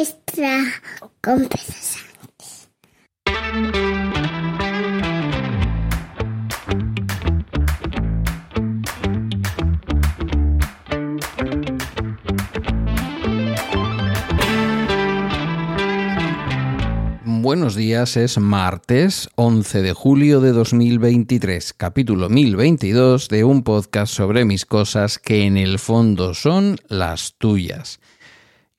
extra Buenos días, es martes 11 de julio de 2023, capítulo 1022 de un podcast sobre mis cosas que en el fondo son las tuyas.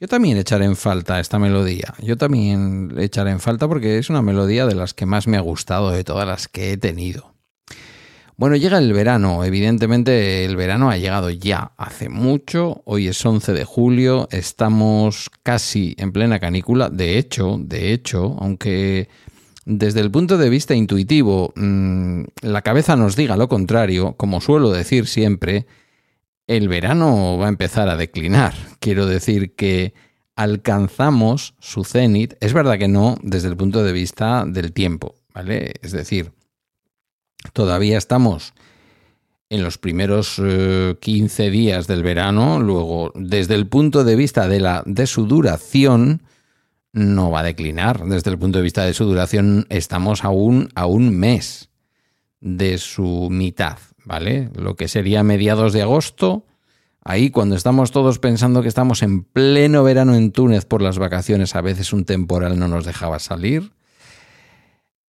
Yo también echaré en falta esta melodía. Yo también echaré en falta porque es una melodía de las que más me ha gustado de todas las que he tenido. Bueno, llega el verano. Evidentemente el verano ha llegado ya hace mucho. Hoy es 11 de julio. Estamos casi en plena canícula. De hecho, de hecho, aunque desde el punto de vista intuitivo mm, la cabeza nos diga lo contrario, como suelo decir siempre, el verano va a empezar a declinar. Quiero decir que alcanzamos su cenit, es verdad que no desde el punto de vista del tiempo, ¿vale? Es decir, todavía estamos en los primeros 15 eh, días del verano, luego desde el punto de vista de, la, de su duración, no va a declinar. Desde el punto de vista de su duración, estamos aún a un mes de su mitad. ¿vale? Lo que sería mediados de agosto, ahí cuando estamos todos pensando que estamos en pleno verano en Túnez por las vacaciones, a veces un temporal no nos dejaba salir.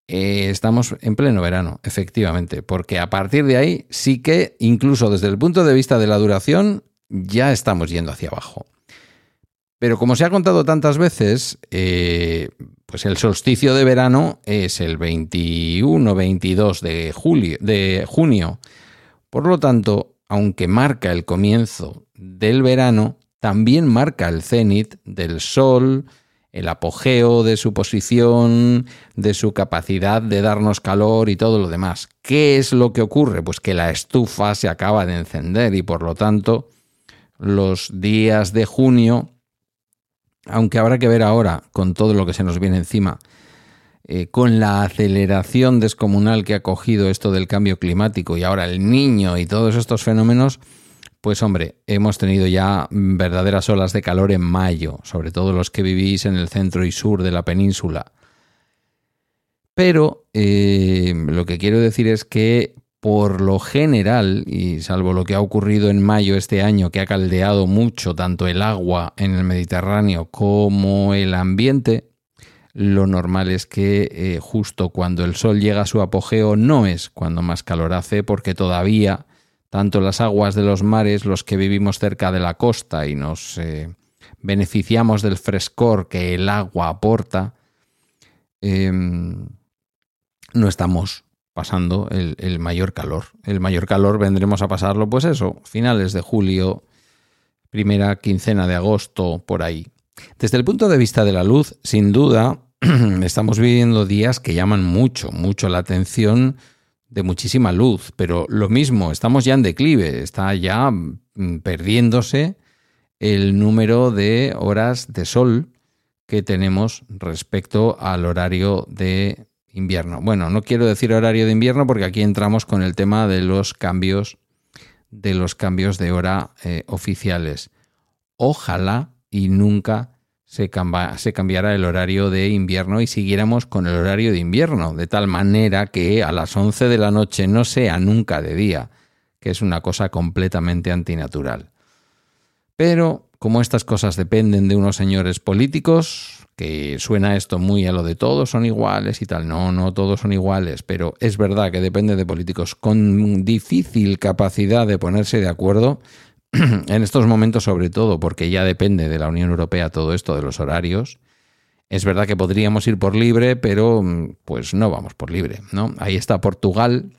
Eh, estamos en pleno verano, efectivamente, porque a partir de ahí sí que, incluso desde el punto de vista de la duración, ya estamos yendo hacia abajo. Pero como se ha contado tantas veces, eh, pues el solsticio de verano es el 21-22 de, julio, de junio por lo tanto, aunque marca el comienzo del verano, también marca el cenit del Sol, el apogeo de su posición, de su capacidad de darnos calor y todo lo demás. ¿Qué es lo que ocurre? Pues que la estufa se acaba de encender y por lo tanto los días de junio, aunque habrá que ver ahora con todo lo que se nos viene encima, eh, con la aceleración descomunal que ha cogido esto del cambio climático y ahora el niño y todos estos fenómenos, pues hombre, hemos tenido ya verdaderas olas de calor en mayo, sobre todo los que vivís en el centro y sur de la península. Pero eh, lo que quiero decir es que por lo general, y salvo lo que ha ocurrido en mayo este año, que ha caldeado mucho tanto el agua en el Mediterráneo como el ambiente, lo normal es que eh, justo cuando el sol llega a su apogeo no es cuando más calor hace, porque todavía tanto las aguas de los mares, los que vivimos cerca de la costa y nos eh, beneficiamos del frescor que el agua aporta, em, no estamos pasando el, el, mayor calor. El mayor calor vendremos a pasarlo, pues eso, finales de julio, primera quincena de agosto, por ahí. Desde el punto de vista de la luz, sin duda, estamos viviendo días que llaman mucho, mucho la atención de muchísima luz, pero lo mismo, estamos ya en declive, está ya mm, perdiéndose el número de horas de sol que tenemos respecto al horario de invierno. Bueno, no quiero decir horario de invierno porque aquí entramos con el tema de los cambios de los cambios de hora eh, oficiales. Ojalá y nunca se, se cambiara el horario de invierno y siguiéramos con el horario de invierno, de tal manera que a las 11 de la noche no sea nunca de día, que es una cosa completamente antinatural. Pero como estas cosas dependen de unos señores políticos, que suena esto muy a lo de todos son iguales y tal, no, no todos son iguales, pero es verdad que depende de políticos con difícil capacidad de ponerse de acuerdo, en estos momentos sobre todo, porque ya depende de la Unión Europea todo esto de los horarios, es verdad que podríamos ir por libre, pero mm, pues no vamos por libre, ¿no? Ahí está Portugal,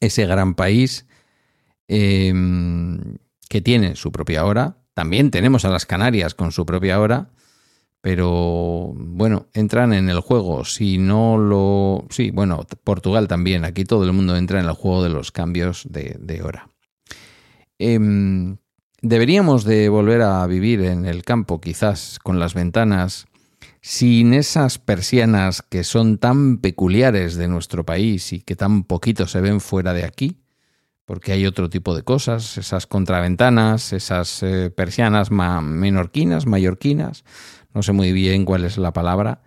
ese gran país em, que tiene su propia hora. También tenemos a las Canarias con su propia hora, pero bueno, entran en el juego. Si no lo... Sí, bueno, Portugal también. Aquí todo el mundo entra en el juego de los cambios de hora. Em, deberíamos de volver a vivir en el campo, quizás con las ventanas, sin esas persianas que son tan peculiares de nuestro país y que tan poquito se ven fuera de aquí, porque hay otro tipo de cosas, esas contraventanas, esas eh, persianas menorquinas, mallorquinas, no sé muy bien cuál es la palabra.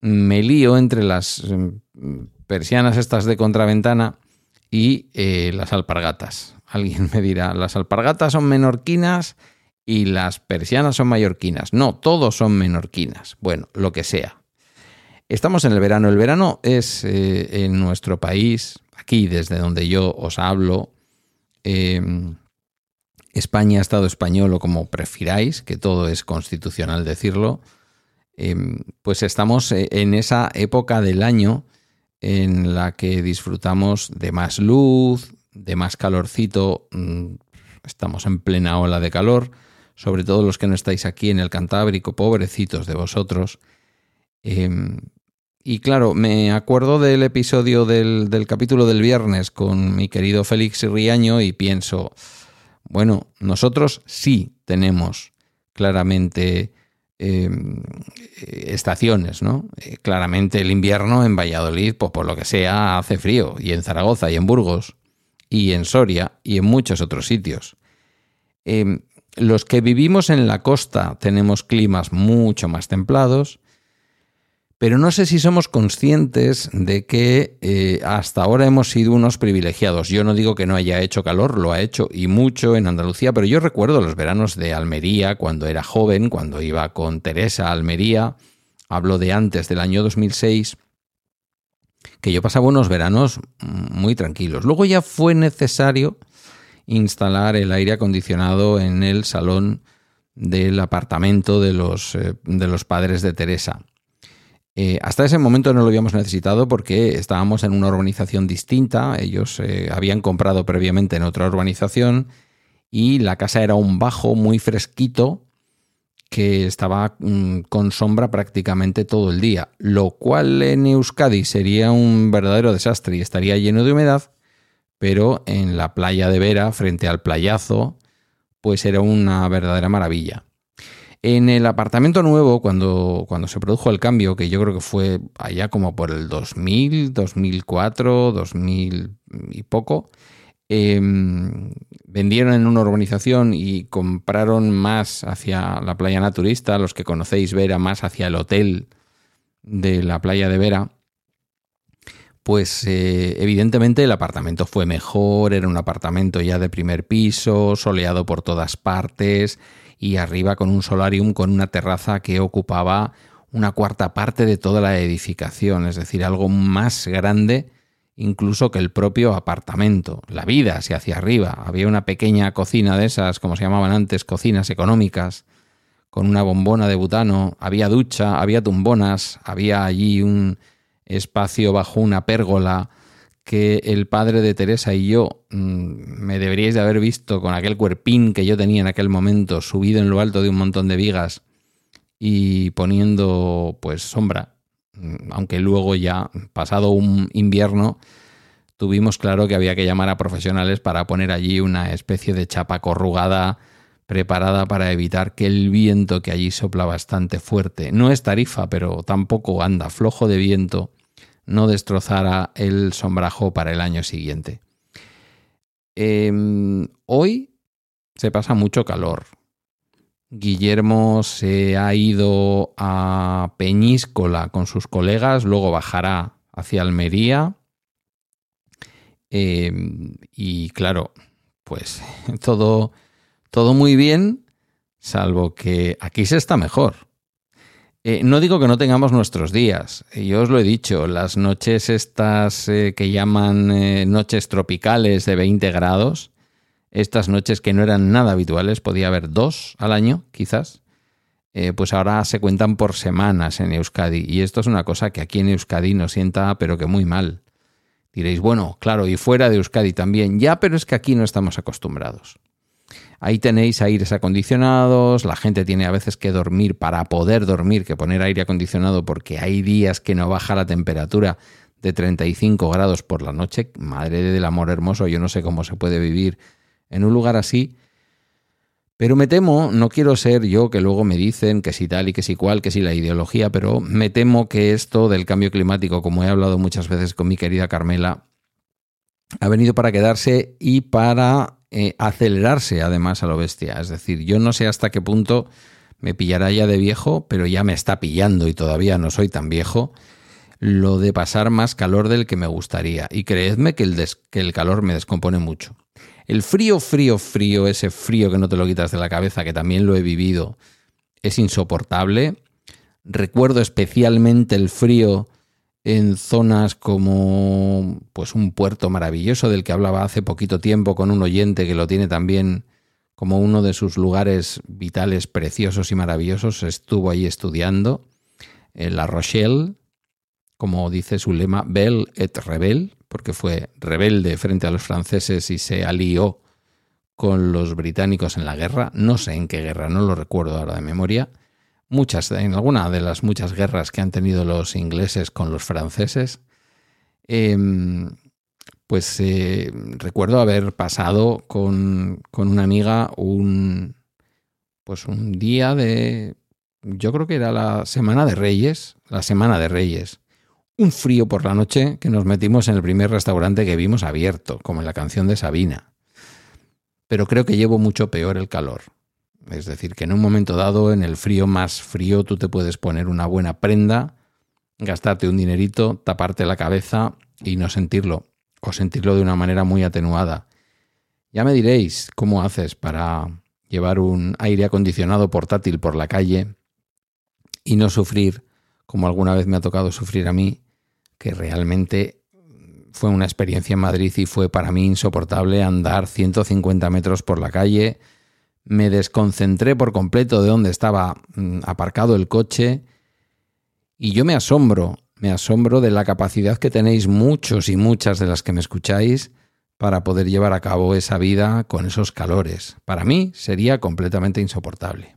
Me lío entre las mm, persianas estas de contraventana y eh, las alpargatas. Alguien me dirá, las alpargatas son menorquinas y las persianas son mallorquinas. No, todos son menorquinas. Bueno, lo que sea. Estamos en el verano. El verano es eh, en nuestro país aquí desde donde yo os hablo, em, España, Estado español o como prefiráis, que todo es constitucional decirlo, em, pues estamos eh, en esa época del año en la que disfrutamos de más luz, de más calorcito, mm, estamos en plena ola de calor, sobre todo los que no estáis aquí en el Cantábrico, pobrecitos de vosotros. Em, y claro, me acuerdo del episodio del, capítulo del viernes con mi querido Félix Riaño y pienso, bueno, nosotros sí tenemos claramente em, estaciones, ¿no? Eh, claramente el invierno en Valladolid, pues por lo que sea, hace frío, y en Zaragoza, y en Burgos, y en Soria, y en muchos otros sitios. Em, los que vivimos en la costa tenemos climas mucho más templados, pero no sé si somos conscientes de que eh, hasta ahora hemos sido unos privilegiados. Yo no digo que no haya hecho calor, lo ha hecho y mucho en Andalucía, pero yo recuerdo los veranos de Almería cuando era joven, cuando iba con Teresa a Almería, hablo de antes del año 2006, que yo pasaba unos veranos muy tranquilos. Luego ya fue necesario instalar el aire acondicionado en el salón del apartamento de los, eh, de los padres de Teresa. Eh, hasta ese momento no lo habíamos necesitado porque estábamos en una urbanización distinta, ellos eh, habían comprado previamente en otra urbanización y la casa era un bajo muy fresquito que estaba mm, con sombra prácticamente todo el día, lo cual en Euskadi sería un verdadero desastre y estaría lleno de humedad, pero en la playa de Vera, frente al playazo, pues era una verdadera maravilla. En el apartamento nuevo, cuando, cuando se produjo el cambio, que yo creo que fue allá como por el 2000, 2004, 2000 y poco, em, vendieron en una urbanización y compraron más hacia la playa naturista, los que conocéis Vera, más hacia el hotel de la playa de Vera, pues eh, evidentemente el apartamento fue mejor, era un apartamento ya de primer piso, soleado por todas partes, y arriba con un solarium con una terraza que ocupaba una cuarta parte de toda la edificación, es decir, algo más grande incluso que el propio apartamento. La vida se hacía arriba. Había una pequeña cocina de esas, como se llamaban antes, cocinas económicas, con una bombona de butano, había ducha, había tumbonas, había allí un espacio bajo una pérgola que el padre de Teresa y yo mm, me deberíais de haber visto con aquel cuerpín que yo tenía en aquel momento, subido en lo alto de un montón de vigas y poniendo pues sombra, aunque luego ya, pasado un invierno, tuvimos claro que había que llamar a profesionales para poner allí una especie de chapa corrugada preparada para evitar que el viento que allí sopla bastante fuerte, no es tarifa, pero tampoco anda flojo de viento, no destrozara el sombrajo para el año siguiente. Em, hoy se pasa mucho calor. Guillermo se ha ido a Peñíscola con sus colegas, luego bajará hacia Almería. Em, y claro, pues todo, todo muy bien, salvo que aquí se está mejor. Eh, no digo que no tengamos nuestros días. Yo os lo he dicho, las noches estas eh, que llaman eh, noches tropicales de 20 grados, estas noches que no eran nada habituales, podía haber dos al año, quizás, pues ahora se cuentan por semanas en Euskadi. Y esto es una cosa que aquí en Euskadi nos sienta, pero que muy mal. Diréis, bueno, claro, y fuera de Euskadi también. Ya, pero es que aquí no estamos acostumbrados. Ahí tenéis aires acondicionados, la gente tiene a veces que dormir para poder dormir, que poner aire acondicionado porque hay días que no baja la temperatura de 35 grados por la noche. Madre del amor hermoso, yo no sé cómo se puede vivir en un lugar así. Pero me temo, no quiero ser yo que luego me dicen que si tal y que si cual, que si la ideología, pero me temo que esto del cambio climático, como he hablado muchas veces con mi querida Carmela, ha venido para quedarse y para eh, acelerarse además a lo bestia. Es decir, yo no sé hasta qué punto me pillará ya de viejo, pero ya me está pillando y todavía no soy tan viejo lo de pasar más calor del que me gustaría. Y creedme que el, que el calor me descompone mucho. El frío, frío, frío, ese frío que no te lo quitas de la cabeza, que también lo he vivido, es insoportable. Recuerdo especialmente el frío en zonas como pues un puerto maravilloso del que hablaba hace poquito tiempo con un oyente que lo tiene también como uno de sus lugares vitales preciosos y maravillosos. Estuvo ahí estudiando en La Rochelle, como dice su lema, Belle et Rebelle, porque fue rebelde frente a los franceses y se alió con los británicos en la guerra. No sé en qué guerra, no lo recuerdo ahora de memoria. Muchas, en alguna de las muchas guerras que han tenido los ingleses con los franceses. Em, pues eh, recuerdo haber pasado con, con, una amiga un, pues un día de, yo creo que era la Semana de Reyes, la Semana de Reyes, un frío por la noche que nos metimos en el primer restaurante que vimos abierto, como en la canción de Sabina. Pero creo que llevo mucho peor el calor. Es decir, que en un momento dado, en el frío más frío, tú te puedes poner una buena prenda, gastarte un dinerito, taparte la cabeza y no sentirlo, o sentirlo de una manera muy atenuada. Ya me diréis cómo haces para llevar un aire acondicionado portátil por la calle y no sufrir, como alguna vez me ha tocado sufrir a mí, que realmente fue una experiencia en Madrid y fue para mí insoportable andar 150 metros por la calle. Me desconcentré por completo de donde estaba mm, aparcado el coche y yo me asombro, me asombro de la capacidad que tenéis muchos y muchas de las que me escucháis para poder llevar a cabo esa vida con esos calores. Para mí sería completamente insoportable.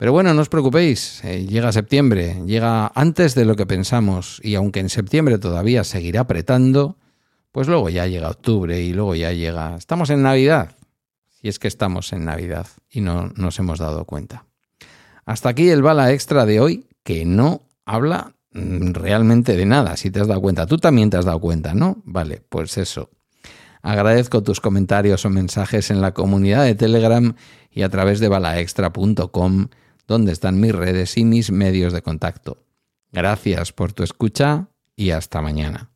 Pero bueno, no os preocupéis, eh, llega septiembre, llega antes de lo que pensamos y aunque en septiembre todavía seguirá apretando, pues luego ya llega octubre y luego ya llega... Estamos en Navidad, si es que estamos en Navidad y no nos hemos dado cuenta. Hasta aquí el bala extra de hoy, que no habla mm, realmente de nada, si te has dado cuenta. Tú también te has dado cuenta, ¿no? Vale, pues eso. Agradezco tus comentarios o mensajes en la comunidad de Telegram y a través de balaextra.com dónde están mis redes y mis medios de contacto. Gracias por tu escucha y hasta mañana.